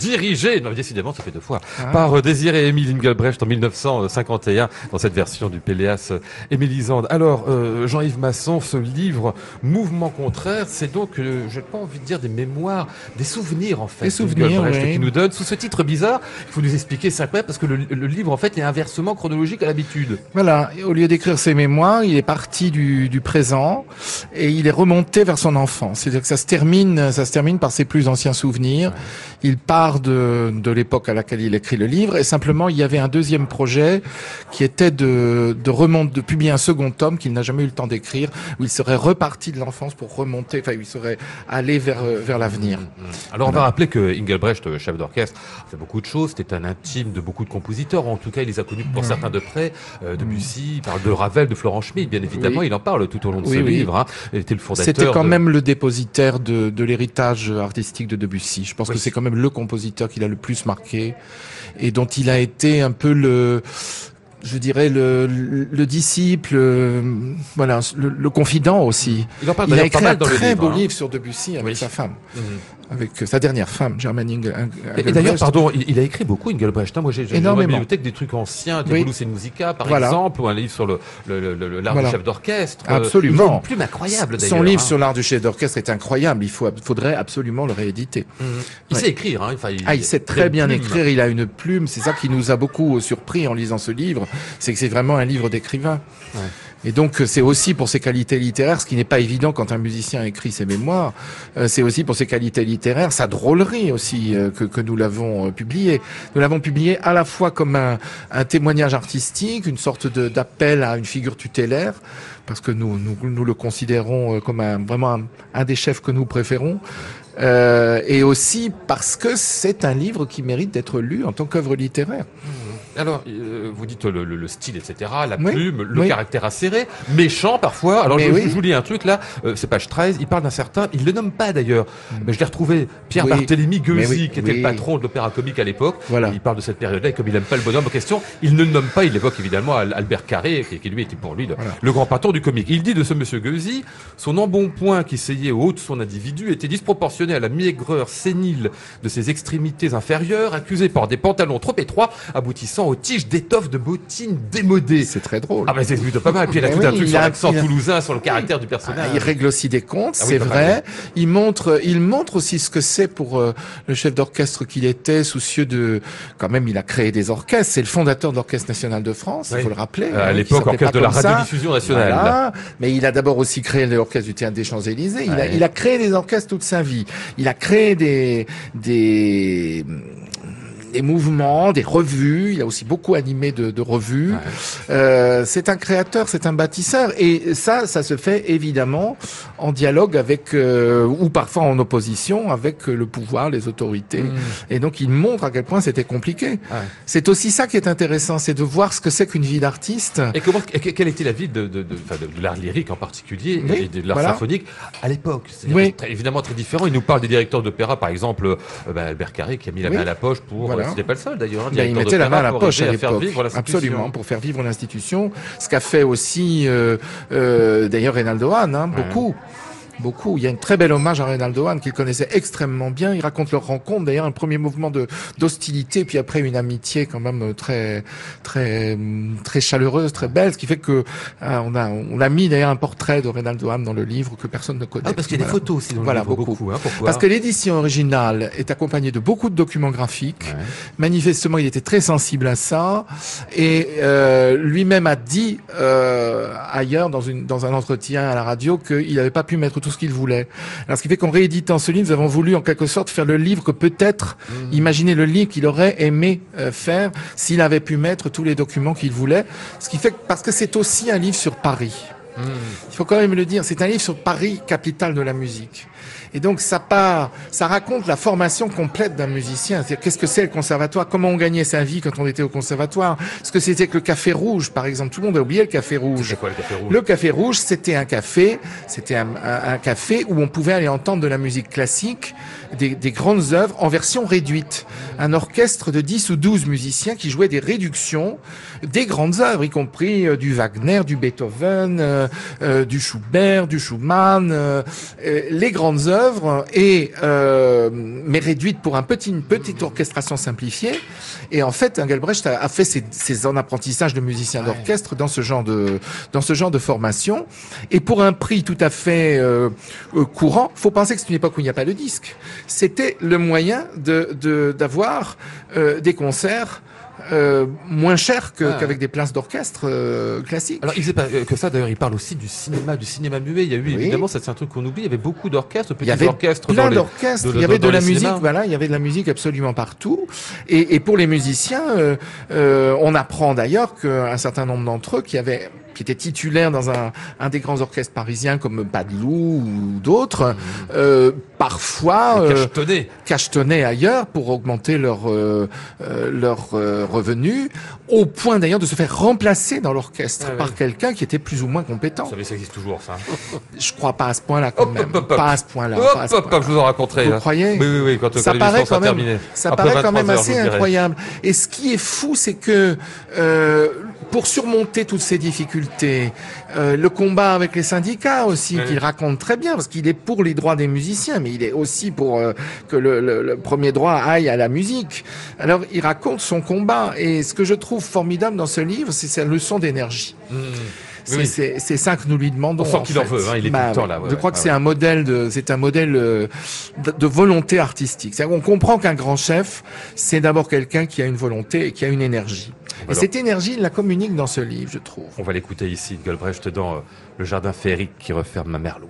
dirigé, non décidément ça fait deux fois, par euh, Désiré Émile Engelbrecht en 1951 dans cette version du Péléas et Mélisande. Alors euh, Jean-Yves Masson, ce livre Mouvement contraire, c'est donc, euh, j'ai pas envie de dire des mémoires, des souvenirs en fait. Des souvenirs, oui. qui nous donne sous ce titre bizarre. Il faut nous expliquer, c'est incroyable parce que le, le livre en fait est inversement chronologique à l'habitude. Voilà, au lieu d'écrire ses mémoires, il est parti du, du présent et il est remonté vers son enfance. C'est-à-dire que ça se termine, ça se termine par ses plus anciens souvenirs. Il part de, de l'époque à laquelle il écrit le livre et simplement il y avait un deuxième projet qui était de, de remonter, de publier un second tome qu'il n'a jamais eu le temps d'écrire où il serait reparti de l'enfance pour remonter, enfin il serait allé vers vers l'avenir. Alors on va rappeler que Engelbrecht, euh, chef d'orchestre, a fait beaucoup de choses. C'était un intime de beaucoup de compositeurs. En tout cas, il les a connus pour certains de près. Euh, Debussy, il parle de Ravel, de Florent Schmitt, bien évidemment. Oui. Il en parle tout au long de Oui, ce oui. livre. Hein. Il était le fondateur. C'était quand de- même le dépositaire de, de l'héritage artistique de Debussy. Je pense que c'est quand même le compositeur qui l'a le plus marqué et dont il a été un peu le, je dirais le, le, le disciple, euh, voilà, le, le confident aussi. Il en parle Il a écrit pas mal un dans très livre. beau hein. livre sur Debussy avec Oui. sa femme, Mhm. Avec sa dernière femme, Germaine Engel. Et, et d'ailleurs, pardon, il, il a écrit beaucoup Engelbrecht. hein. Moi, j'ai Énormément. bibliothèque des trucs anciens, des Oui. Blues et Musica, par Voilà. exemple, ou un livre sur le le- le- le- l'art Voilà. du chef d'orchestre. Euh, Absolument. Une plume incroyable d'ailleurs. Son livre hein. sur l'art du chef d'orchestre est incroyable. Il faut, faudrait absolument le rééditer. Mhm. Il Ouais. sait écrire. Hein. Enfin, Ah, il sait très une bien plume. écrire, il a une plume, c'est ça qui nous a beaucoup surpris en lisant ce livre, c'est que c'est vraiment un livre d'écrivain. Ouais. Et donc euh, c'est aussi pour ses qualités littéraires, ce qui n'est pas évident quand un musicien écrit ses mémoires, euh, c'est aussi pour ses qualités littéraires, sa drôlerie aussi euh, que, que nous l'avons publié. Nous l'avons publié à la fois comme un, un témoignage artistique, une sorte d'appel à une figure tutélaire, parce que nous, nous, nous le considérons comme un, vraiment un, un des chefs que nous préférons. Euh, et aussi parce que c'est un livre qui mérite d'être lu en tant qu'œuvre littéraire. Alors, euh, vous dites le, le- le style, etc., la Oui, plume, le oui. caractère acéré, méchant parfois. Alors, je, oui. je vous lis un truc là, euh, c'est page 13, il parle d'un certain, il le nomme pas d'ailleurs, mais je l'ai retrouvé, Pierre Hmm. Mais Gueuzy, qui était le patron de l'opéra comique à l'époque. Voilà. Il parle de cette période-là, et comme il aime pas le bonhomme en question, il ne le nomme pas, il évoque évidemment Al- Albert Carré, qui, qui lui était pour lui le, Voilà. le grand patron du comique. Il dit de ce monsieur Gueuzy, son embonpoint qui essayait au haut de son individu était disproportionné à la maigreur sénile de ses extrémités inférieures, accusé par des pantalons trop étroits, aboutissant aux tiges d'étoffe de bottines démodées. C'est très drôle. Ah bah c'est plutôt pas mal. Puis il a Mais tout oui, un truc sur l'accent a- toulousain, sur le caractère du Ah, personnage. il règle aussi des comptes, Ah c'est vrai. Il montre, il montre aussi ce que c'est pour euh, le chef d'orchestre qu'il était, soucieux de, quand même, il a créé des orchestres. C'est le fondateur de l'Orchestre national de France, il faut le rappeler. Euh, à hein, l'époque, orchestre de la radiodiffusion nationale. Voilà. Mais il a d'abord aussi créé l'orchestre du théâtre des Champs-Élysées. Il, a, il a créé des orchestres toute sa vie. Il a créé des, des, des mouvements, des revues. Il a aussi beaucoup animé de, de revues. Ouais. Euh, c'est un créateur, c'est un bâtisseur, et ça, ça se fait évidemment en dialogue avec, euh, ou parfois en opposition avec le pouvoir, les autorités. Mmh. Et donc, il montre à quel point c'était compliqué. Ouais. C'est aussi ça qui est intéressant, c'est de voir ce que c'est qu'une vie d'artiste. Et comment, quelle était la vie de, de, de, de, l'art lyrique en particulier Oui, et de l'art voilà. symphonique à l'époque? Oui. c'est très- évidemment très différent. Il nous parle des directeurs d'opéra, par exemple euh, bah, Albert Carré qui a mis la Oui. main à la poche pour. Voilà. Euh, C'était pas le seul d'ailleurs. hein, il mettait la main à la poche à l'époque. Absolument, pour faire vivre l'institution. Ce qu'a fait aussi, euh, euh, d'ailleurs, Reynaldo Hahn, hein, Ouais. Beaucoup. Il y a une très belle hommage à Reynaldo Hahn qu'il connaissait extrêmement bien. Il raconte leur rencontre, d'ailleurs, un premier mouvement de d'hostilité, puis après une amitié quand même très très très chaleureuse, très belle, ce qui fait que euh, on a on a mis d'ailleurs un portrait de Reynaldo Hahn dans le livre que personne ne connaît. Ah, parce qu'il y a des photos aussi dans le Voilà, livre, beaucoup. hein, Parce que l'édition originale est accompagnée de beaucoup de documents graphiques. Ouais. Manifestement, il était très sensible à ça et euh, lui-même a dit euh, ailleurs dans, une, dans un entretien à la radio qu'il n'avait pas pu mettre tout ce qu'il voulait. Alors, ce qui fait qu'en rééditant ce livre, nous avons voulu en quelque sorte faire le livre que peut-être, Mmh. imaginer le livre qu'il aurait aimé euh, faire s'il avait pu mettre tous les documents qu'il voulait. Ce qui fait que, parce que c'est aussi un livre sur Paris. Mmh. Il faut quand même le dire, c'est un livre sur Paris, capitale de la musique. Et donc ça part, ça raconte la formation complète d'un musicien. Qu'est-ce que c'est le conservatoire, comment on gagnait sa vie quand on était au conservatoire, ce que c'était que le café rouge, par exemple. Tout le monde a oublié le café rouge. Quoi le café rouge? Le café rouge, c'était un café, c'était un, un- un café où on pouvait aller entendre de la musique classique, des, des grandes œuvres en version réduite. Un orchestre de 10 ou 12 musiciens qui jouaient des réductions des grandes œuvres, y compris euh, du Wagner, du Beethoven, euh, euh, du Schubert, du Schumann, euh, les grandes œuvres, et euh, mais réduites pour un petit, une petite orchestration simplifiée. Et en fait, Engelbrecht a, a fait ses, ses en apprentissage de musicien d'orchestre dans ce genre de dans ce genre de formation. Et pour un prix tout à fait euh, euh, courant, faut penser que c'est une époque où il n'y a pas de disque. C'était le moyen de de- d'avoir euh, des concerts euh, moins chers que- Ah. qu'avec des places d'orchestre euh, classiques. Alors, il faisait pas euh, que ça, d'ailleurs, il parle aussi du cinéma, du cinéma muet. Il y a eu, Oui. évidemment, ça, c'est un truc qu'on oublie, il y avait beaucoup d'orchestres, petits Il y avait orchestres plein d'orchestres, il y avait de la musique, cinémas. voilà, il y avait de la musique absolument partout. Et, et pour les musiciens, euh, euh, on apprend d'ailleurs qu'un certain nombre d'entre eux qui avaient qui étaient titulaires dans un, un des grands orchestres parisiens comme Padelou ou d'autres, euh, parfois euh, cachetonné. cachetonnaient ailleurs pour augmenter leur euh, euh, leur revenus, au point d'ailleurs de se faire remplacer dans l'orchestre Ah par quelqu'un qui était plus ou moins compétent. Vous savez, ça existe toujours, ça. Je crois pas à ce point-là quand Hop, même, hop, hop, pas à ce point-là. point-là. je vous en raconterai. Vous hein. croyez Oui, oui, oui, quand, ça quand paraît quand même, ça Après paraît quand 23 même assez incroyable. Et ce qui est fou, c'est que euh, pour surmonter toutes ces difficultés, euh, le combat avec les syndicats aussi, Oui. qu'il raconte très bien, parce qu'il est pour les droits des musiciens, mais il est aussi pour euh, que le, le- le premier droit aille à la musique. Alors, il raconte son combat. Et ce que je trouve formidable dans ce livre, c'est sa leçon d'énergie. Mmh. C'est Oui. c'est- c'est ça que nous lui demandons. On sent en qu'il en veut, hein, il est tout le temps là, ouais, je ouais, crois que ouais, c'est un modèle de, c'est un modèle euh, de, de volonté artistique. C'est-à-dire qu'on comprend qu'un grand chef, c'est d'abord quelqu'un qui a une volonté et qui a une énergie. Et cette énergie, il la communique dans ce livre, je trouve. On va l'écouter ici, Galbrecht, dans euh, Le jardin féerique qui referme ma merlois.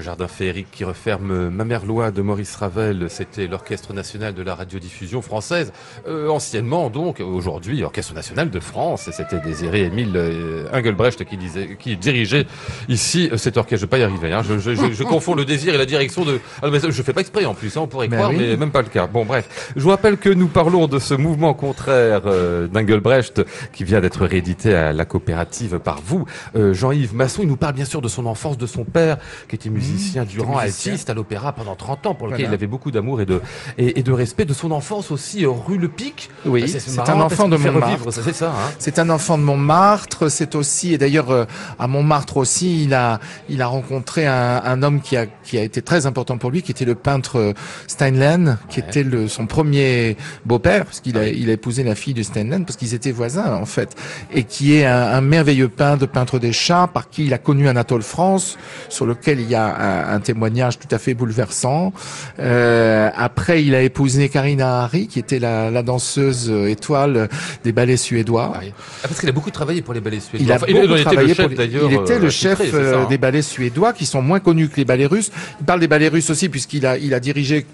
Jardin féerique qui referme Mamerlois de Maurice Ravel. C'était l'Orchestre national de la radiodiffusion française, euh, anciennement donc, aujourd'hui Orchestre national de France. Et c'était Désiré Émile euh, Engelbrecht qui, disait, qui dirigeait ici euh, cet orchestre. Je vais pas y arriver. Hein. Je, je, je, je confonds le désir et la direction de. Ah, mais je fais pas exprès en plus. Hein, on pourrait Ben croire, oui. mais même pas le cas. Bon, bref. Je vous rappelle que nous parlons de ce mouvement contraire euh, d'Engelbrecht qui vient d'être réédité à la coopérative par vous, euh, Jean-Yves Masson. Il nous parle bien sûr de son enfance, de son père qui était musicien durant musicien. altiste à l'opéra pendant 30 ans, pour lequel Voilà. il avait beaucoup d'amour et de, et, et de respect. De son enfance aussi, euh, rue Le Pic. Oui, Ah, c'est un enfant de Montmartre. C'est ça, hein. C'est un enfant de Montmartre. C'est aussi, et d'ailleurs euh, à Montmartre aussi, il a, il a rencontré un, un homme qui a, qui a été très important pour lui, qui était le peintre euh, Steinlen, qui Ouais. était le, son premier beau-père, parce qu'il a, Ah il a épousé la fille de Steinlen, parce qu'ils étaient voisins en fait, et qui est un, un merveilleux peintre, peintre des chats, par qui il a connu Anatole France, sur lequel il y a un, un témoignage tout à fait bouleversant. Euh, après, il a épousé Karina Hari, qui était la, la danseuse étoile des ballets suédois. Ah. Ah, parce qu'il a beaucoup travaillé pour les ballets suédois. Il a Enfin, beaucoup travaillé pour les-. Il était le chef ça, hein. des ballets suédois qui sont moins connus que les ballets russes. Il parle des ballets russes aussi puisqu'il a, il a dirigé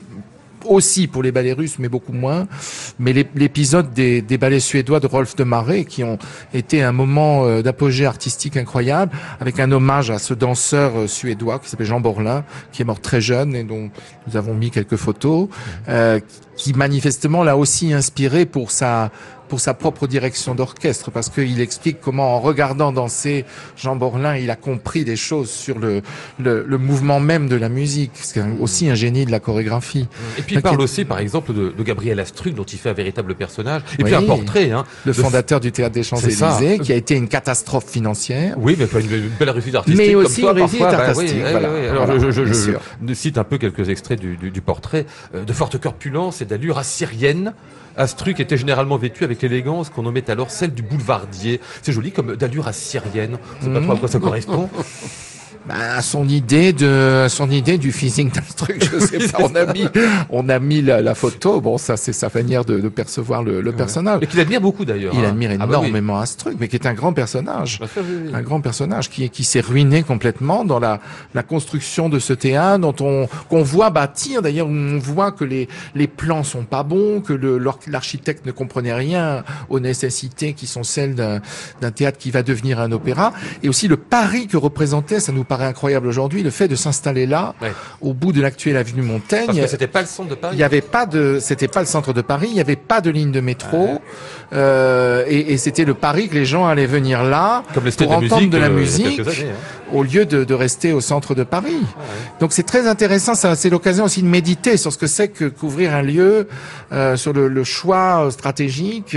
aussi pour les ballets russes, mais beaucoup moins. Mais l'ép- l'épisode des, ballets suédois de Rolf de Marais, qui ont été un moment euh, d'apogée artistique incroyable, avec un hommage à ce danseur euh, suédois qui s'appelle Jean Borlin, qui est mort très jeune et dont nous avons mis quelques photos, euh, qui manifestement l'a aussi inspiré pour sa pour sa propre direction d'orchestre, parce qu'il explique comment, en regardant danser Jean Borlin, il a compris des choses sur le, le, le mouvement même de la musique. C'est aussi un génie de la chorégraphie. Et puis il parle aussi, par exemple, de, de Gabriel Astruc, dont il fait un véritable personnage. Et puis un portrait, hein. Le fondateur du Théâtre des. Champs-Élysées, qui a été une catastrophe financière. Oui, mais pas une, une belle réussite artistique. Mais comme aussi toi, une réussite parfois. Bah artistique, oui, oui, voilà. oui. Alors, Voilà, je, je, bien je- sûr. je cite un peu quelques extraits du, du, du portrait. Euh, de forte corpulence et d'allure assyrienne, Astruc était généralement vêtu avec l'élégance qu'on nommait alors celle du boulevardier. C'est joli comme d'allure assyrienne. Je sais pas trop à quoi ça correspond. Bah, à son idée de, à son idée du physique d'instruc, je sais pas. On a mis, on a mis la, la photo. Bon, ça, c'est sa manière de, de percevoir le, le personnage. Et qu'il admire beaucoup d'ailleurs. Il hein. admire Ah bah oui. énormément Astruc, mais qui est un grand personnage. Bah ça, oui, oui. un grand personnage qui, qui s'est ruiné complètement dans la, la construction de ce théâtre dont on qu'on voit bâtir d'ailleurs où on voit que les les plans sont pas bons que le l'architecte ne comprenait rien aux nécessités qui sont celles d'un d'un théâtre qui va devenir un opéra et aussi le pari que représentait ça nous paraît incroyable aujourd'hui le fait de s'installer là Ouais. au bout de l'actuelle avenue Montaigne Parce que c'était pas le centre de Paris. il n'y avait pas de, c'était pas le centre de Paris, il n'y avait pas de ligne de métro, euh, et, et c'était le pari que les gens allaient venir là Comme pour de entendre musique, de la euh, musique années, hein. au lieu de, de rester au centre de Paris. Donc c'est très intéressant, c'est l'occasion aussi de méditer sur ce que c'est que couvrir un lieu, euh, sur le, le choix stratégique,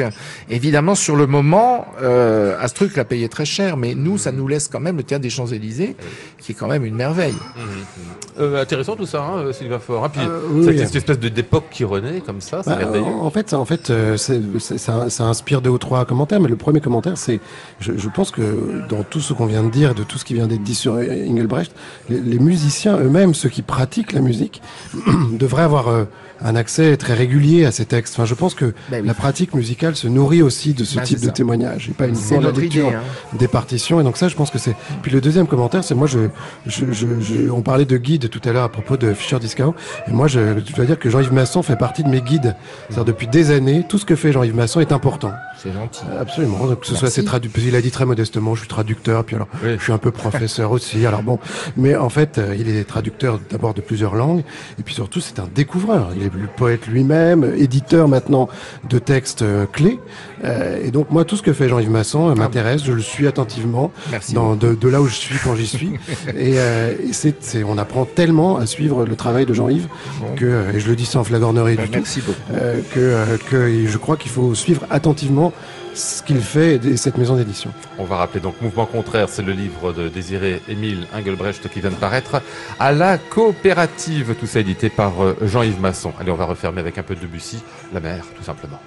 évidemment sur le moment. Euh, Astruc l'a payé très cher, mais nous, ça nous laisse quand même le théâtre des Champs Élysées, qui est quand même une merveille. Euh, intéressant tout ça, hein, Sylvain Faure. hein. Puis Euh, oui, cette, espèce de d'époque qui renaît comme ça, c'est Bah, merveilleux. en en fait, ça, en fait, euh, ça, ça inspire deux ou trois commentaires, mais le premier commentaire, c'est, je, je pense que dans tout ce qu'on vient de dire, de tout ce qui vient d'être dit sur Engelbrecht, les, les musiciens eux-mêmes, ceux qui pratiquent la musique, devraient avoir euh, un accès très régulier à ces textes. Enfin, je pense que oui. la pratique musicale se nourrit aussi de ce Bah, type de témoignage, et pas uniquement la lecture idée. Hein. des partitions. Et donc ça, je pense que c'est. Puis le deuxième commentaire, c'est moi, je, je, je, je- on parlait de guide tout à l'heure à propos de Fischer Discao. Et moi, je, je dois dire que Jean-Yves Masson fait partie de mes guides. C'est-à-dire depuis des années, tout ce que fait Jean-Yves Masson est important. C'est gentil. Absolument. Donc, que ce soit ses traducteurs, il a dit très modestement, je suis traducteur, puis alors, Oui. je suis un peu professeur aussi. Alors bon, mais en fait, euh, il est traducteur d'abord de plusieurs langues, et puis surtout, c'est un découvreur. Il est le poète lui-même, éditeur maintenant de textes euh, clés. Euh, et donc, moi, tout ce que fait Jean-Yves Masson euh, m'intéresse, je le suis attentivement Merci. dans, de, de là où je suis quand j'y suis. et euh, et c'est, c'est- on apprend tellement à suivre le travail de Jean-Yves que, et je le dis sans flagornerie Bah, du tout, beaucoup. euh, que, euh, que je crois qu'il faut suivre attentivement ce qu'il fait et cette maison d'édition. On va rappeler donc Mouvement contraire, c'est le livre de Désiré Émile Engelbrecht qui vient de paraître à la coopérative, tout ça édité par euh, Jean-Yves Masson. Allez, on va refermer avec un peu de Debussy, la mer, tout simplement.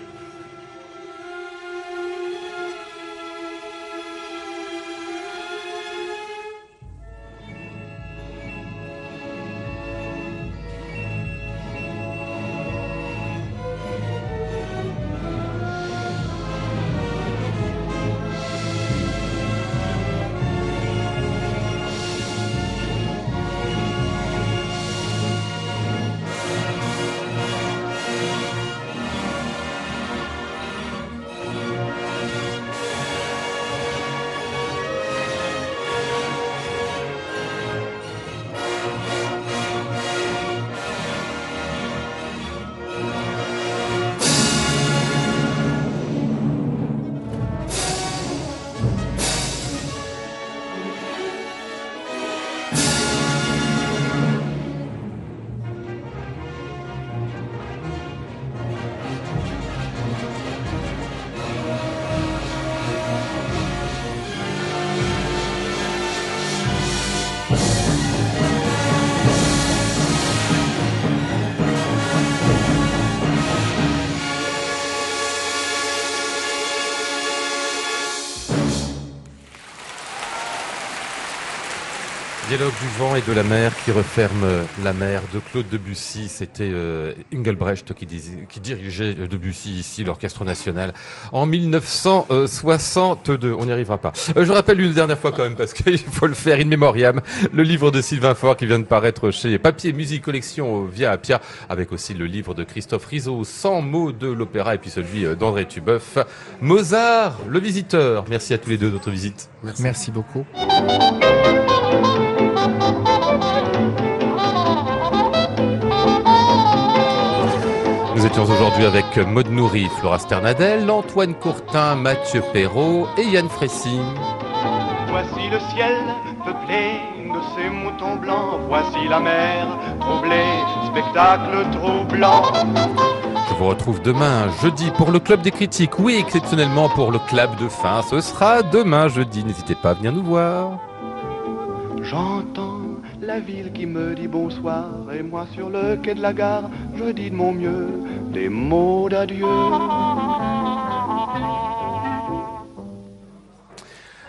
Du vent et de la mer qui referme la mer de Claude Debussy. C'était euh, Engelbrecht qui, dirigeait Debussy ici, l'Orchestre National, en 1962. On n'y arrivera pas. Euh, je rappelle une dernière fois quand même, parce qu'il faut le faire, in memoriam, le livre de Sylvain Faure qui vient de paraître chez Papier Musique Collection euh, via Appia, avec aussi le livre de Christophe Rizzo, 100 mots de l'opéra, et puis celui euh, d'André Tubeuf, Mozart, le visiteur. Merci à tous les deux de votre visite. Merci beaucoup. Nous étions aujourd'hui avec Maud Nourri, Flora Sternadel, Antoine Courtin, Mathieu Perrault et Yann Fressing. Voici le ciel peuplé de ces moutons blancs. Voici la mer troublée, spectacle troublant. Je vous retrouve demain, jeudi, pour le Club des Critiques. Oui, exceptionnellement pour le club de fin. Ce sera demain, jeudi. N'hésitez pas à venir nous voir. J'entends la ville qui me dit bonsoir et moi sur le quai de la gare, je dis de mon mieux des mots d'adieu.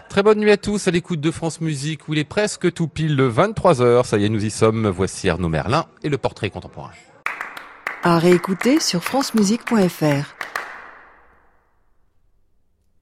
Très bonne nuit à tous à l'écoute de France Musique où il est presque tout pile le 23h. Ça y est, nous y sommes. Voici Arnaud Merlin et le portrait contemporain. À réécouter sur francemusique.fr.